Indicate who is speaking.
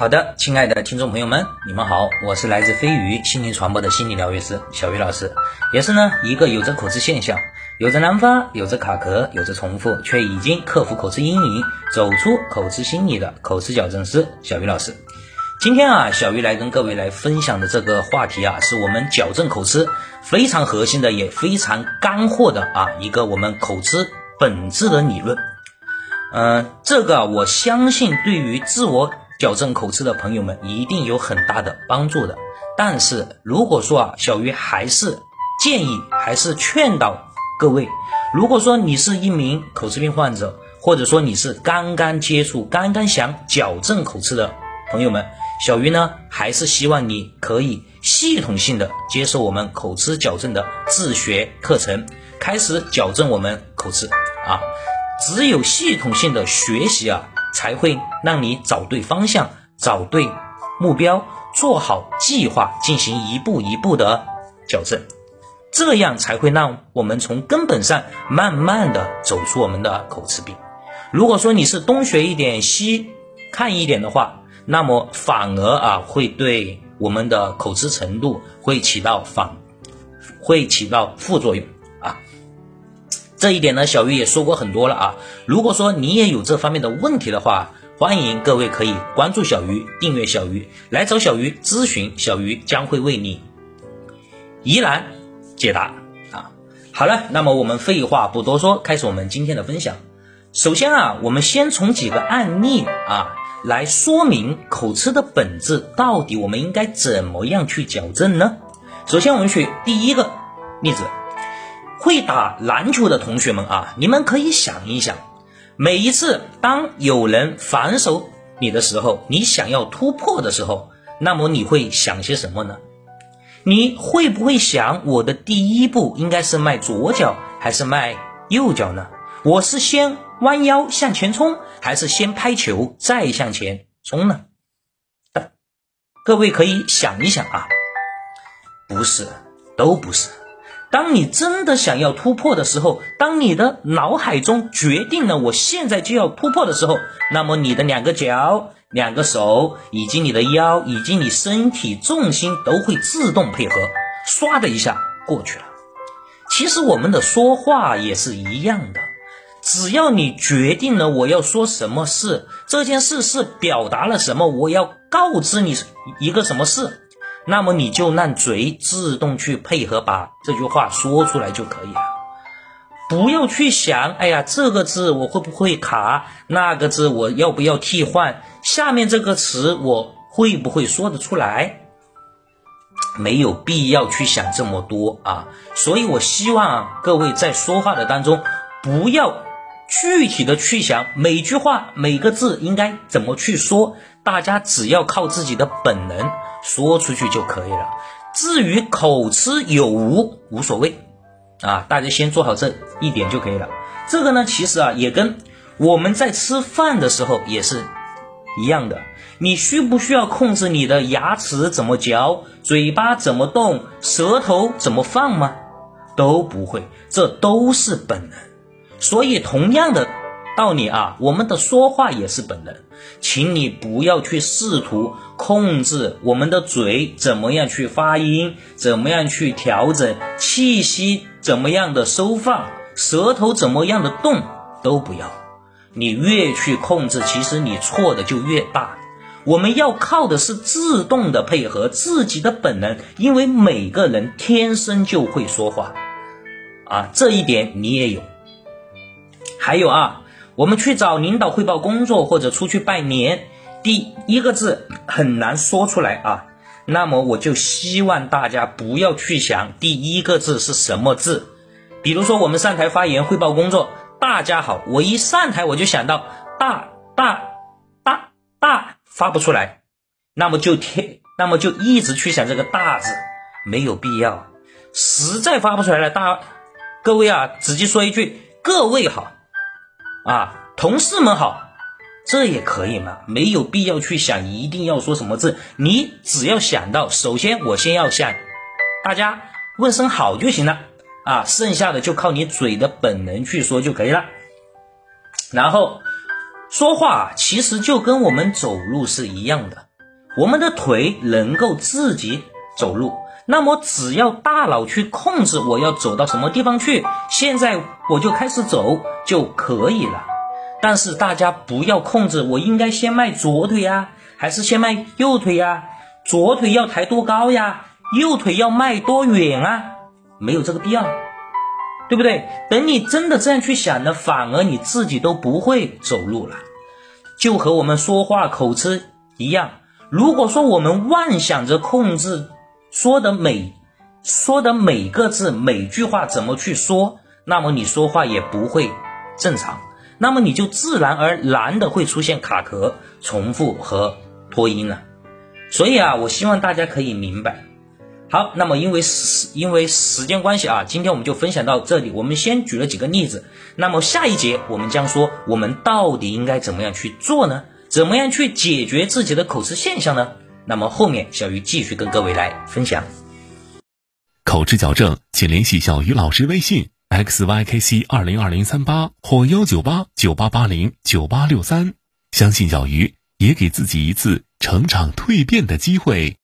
Speaker 1: 好的，亲爱的听众朋友们，你们好，我是来自飞鱼心灵传播的心理疗愈师小鱼老师，也是呢一个有着口吃现象、有着难发、有着卡壳、有着重复，却已经克服口吃阴影、走出口吃心理的口吃矫正师小鱼老师。今天啊，小鱼来跟各位来分享的这个话题啊，是我们矫正口吃非常核心的，也非常干货的啊一个我们口吃本质的理论。嗯，这个我相信对于自我。矫正口吃的朋友们一定有很大的帮助的，但是如果说啊，小鱼还是建议，还是劝导各位，如果说你是一名口吃病患者，或者说你是刚刚接触、刚刚想矫正口吃的朋友们，小鱼呢还是希望你可以系统性的接受我们口吃矫正的自学课程，开始矫正我们口吃啊，只有系统性的学习啊。才会让你找对方向，找对目标，做好计划，进行一步一步的矫正，这样才会让我们从根本上慢慢的走出我们的口吃病。如果说你是东学一点西看一点的话，那么反而啊会对我们的口吃程度会起到反，会起到副作用啊。这一点呢，小鱼也说过很多了啊。如果说你也有这方面的问题的话，欢迎各位可以关注小鱼，订阅小鱼，来找小鱼咨询，小鱼将会为你疑难解答啊。好了，那么我们废话不多说，开始我们今天的分享。首先啊，我们先从几个案例啊来说明口吃的本质，到底我们应该怎么样去矫正呢？首先，我们举第一个例子。会打篮球的同学们啊，你们可以想一想，每一次当有人反手你的时候，你想要突破的时候，那么你会想些什么呢？你会不会想我的第一步应该是迈左脚还是迈右脚呢？我是先弯腰向前冲，还是先拍球再向前冲呢？各位可以想一想啊，不是，都不是。当你真的想要突破的时候，当你的脑海中决定了我现在就要突破的时候，那么你的两个脚、两个手，以及你的腰，以及你身体重心都会自动配合，唰的一下过去了。其实我们的说话也是一样的，只要你决定了我要说什么事，这件事是表达了什么，我要告知你一个什么事。那么你就让嘴自动去配合，把这句话说出来就可以了。不要去想，哎呀，这个字我会不会卡？那个字我要不要替换？下面这个词我会不会说得出来？没有必要去想这么多啊！所以我希望各位在说话的当中，不要具体的去想每句话每个字应该怎么去说，大家只要靠自己的本能。说出去就可以了，至于口吃有无无所谓，啊，大家先做好这一点就可以了。这个呢，其实啊，也跟我们在吃饭的时候也是一样的。你需不需要控制你的牙齿怎么嚼，嘴巴怎么动，舌头怎么放吗？都不会，这都是本能。所以，同样的。道理啊，我们的说话也是本能，请你不要去试图控制我们的嘴怎么样去发音，怎么样去调整气息，怎么样的收放，舌头怎么样的动都不要。你越去控制，其实你错的就越大。我们要靠的是自动的配合自己的本能，因为每个人天生就会说话啊，这一点你也有。还有啊。我们去找领导汇报工作或者出去拜年，第一个字很难说出来啊。那么我就希望大家不要去想第一个字是什么字。比如说我们上台发言汇报工作，大家好，我一上台我就想到大大大大发不出来，那么就贴，那么就一直去想这个大字，没有必要。实在发不出来了，大各位啊，直接说一句各位好。啊，同事们好，这也可以嘛？没有必要去想一定要说什么字，你只要想到，首先我先要向大家问声好就行了啊，剩下的就靠你嘴的本能去说就可以了。然后说话其实就跟我们走路是一样的，我们的腿能够自己走路，那么只要大脑去控制我要走到什么地方去，现在我就开始走就可以了。但是大家不要控制，我应该先迈左腿呀，还是先迈右腿呀？左腿要抬多高呀？右腿要迈多远啊？没有这个必要，对不对？等你真的这样去想呢，反而你自己都不会走路了，就和我们说话口吃一样。如果说我们妄想着控制说的每说的每个字每句话怎么去说，那么你说话也不会正常，那么你就自然而然的会出现卡壳、重复和拖音了。所以啊，我希望大家可以明白。好，那么因为时因为时间关系啊，今天我们就分享到这里。我们先举了几个例子，那么下一节我们将说我们到底应该怎么样去做呢？怎么样去解决自己的口吃现象呢？那么后面小鱼继续跟各位来分享。
Speaker 2: 口吃矫正，请联系小鱼老师微信 x y k c 二零二零三八或幺九八九八八零九八六三。相信小鱼，也给自己一次成长蜕变的机会。